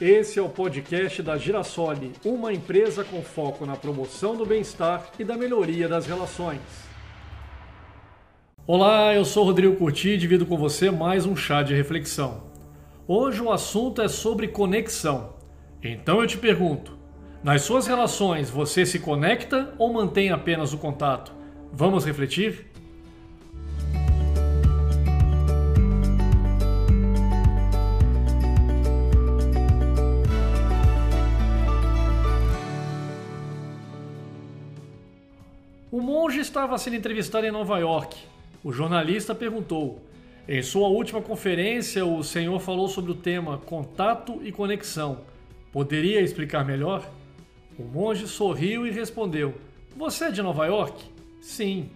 Esse é o podcast da Girassole, uma empresa com foco na promoção do bem-estar e da melhoria das relações. Olá, eu sou Rodrigo Curti e divido com você mais um chá de reflexão. Hoje o assunto é sobre conexão. Então eu te pergunto: nas suas relações você se conecta ou mantém apenas o contato? Vamos refletir? O monge estava sendo entrevistado em Nova York. O jornalista perguntou: Em sua última conferência, o senhor falou sobre o tema contato e conexão. Poderia explicar melhor? O monge sorriu e respondeu: Você é de Nova York? Sim.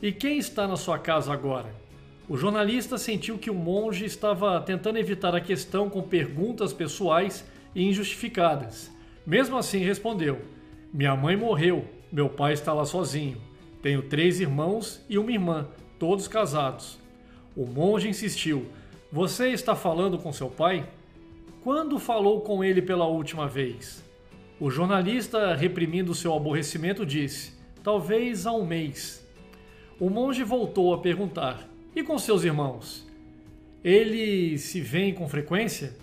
E quem está na sua casa agora? O jornalista sentiu que o monge estava tentando evitar a questão com perguntas pessoais e injustificadas. Mesmo assim, respondeu: Minha mãe morreu meu pai está lá sozinho. Tenho três irmãos e uma irmã, todos casados. O monge insistiu: Você está falando com seu pai? Quando falou com ele pela última vez? O jornalista, reprimindo seu aborrecimento, disse: Talvez há um mês. O monge voltou a perguntar: E com seus irmãos? Eles se veem com frequência?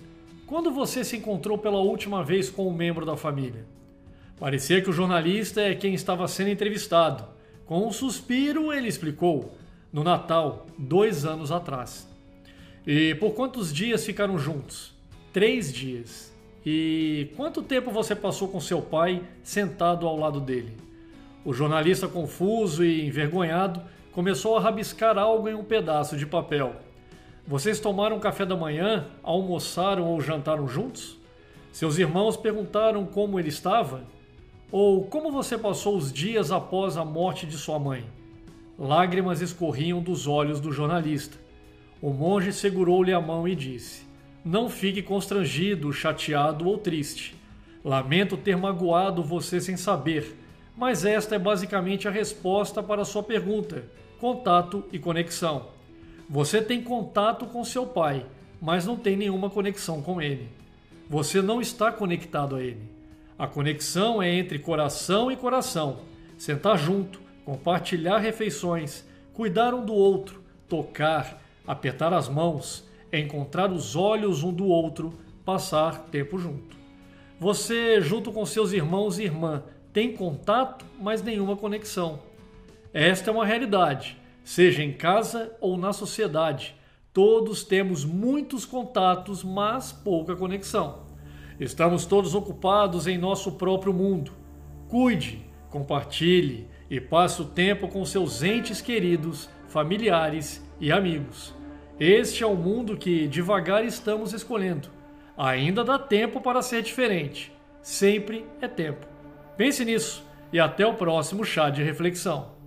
Quando você se encontrou pela última vez com um membro da família? Parecia que o jornalista é quem estava sendo entrevistado. Com um suspiro, ele explicou: no Natal, dois anos atrás. E por quantos dias ficaram juntos? Três dias. E quanto tempo você passou com seu pai sentado ao lado dele? O jornalista, confuso e envergonhado, começou a rabiscar algo em um pedaço de papel. Vocês tomaram café da manhã, almoçaram ou jantaram juntos? Seus irmãos perguntaram como ele estava ou como você passou os dias após a morte de sua mãe? Lágrimas escorriam dos olhos do jornalista. O monge segurou-lhe a mão e disse: Não fique constrangido, chateado ou triste. Lamento ter magoado você sem saber, mas esta é basicamente a resposta para a sua pergunta: contato e conexão. Você tem contato com seu pai, mas não tem nenhuma conexão com ele. Você não está conectado a ele. A conexão é entre coração e coração. Sentar junto, compartilhar refeições, cuidar um do outro, tocar, apertar as mãos, encontrar os olhos um do outro, passar tempo junto. Você, junto com seus irmãos e irmã, tem contato, mas nenhuma conexão. Esta é uma realidade, seja em casa ou na sociedade. Todos temos muitos contatos, mas pouca conexão. Estamos todos ocupados em nosso próprio mundo. Cuide, compartilhe e passe o tempo com seus entes queridos, familiares e amigos. Este é o mundo que devagar estamos escolhendo. Ainda dá tempo para ser diferente. Sempre é tempo. Pense nisso e até o próximo chá de reflexão.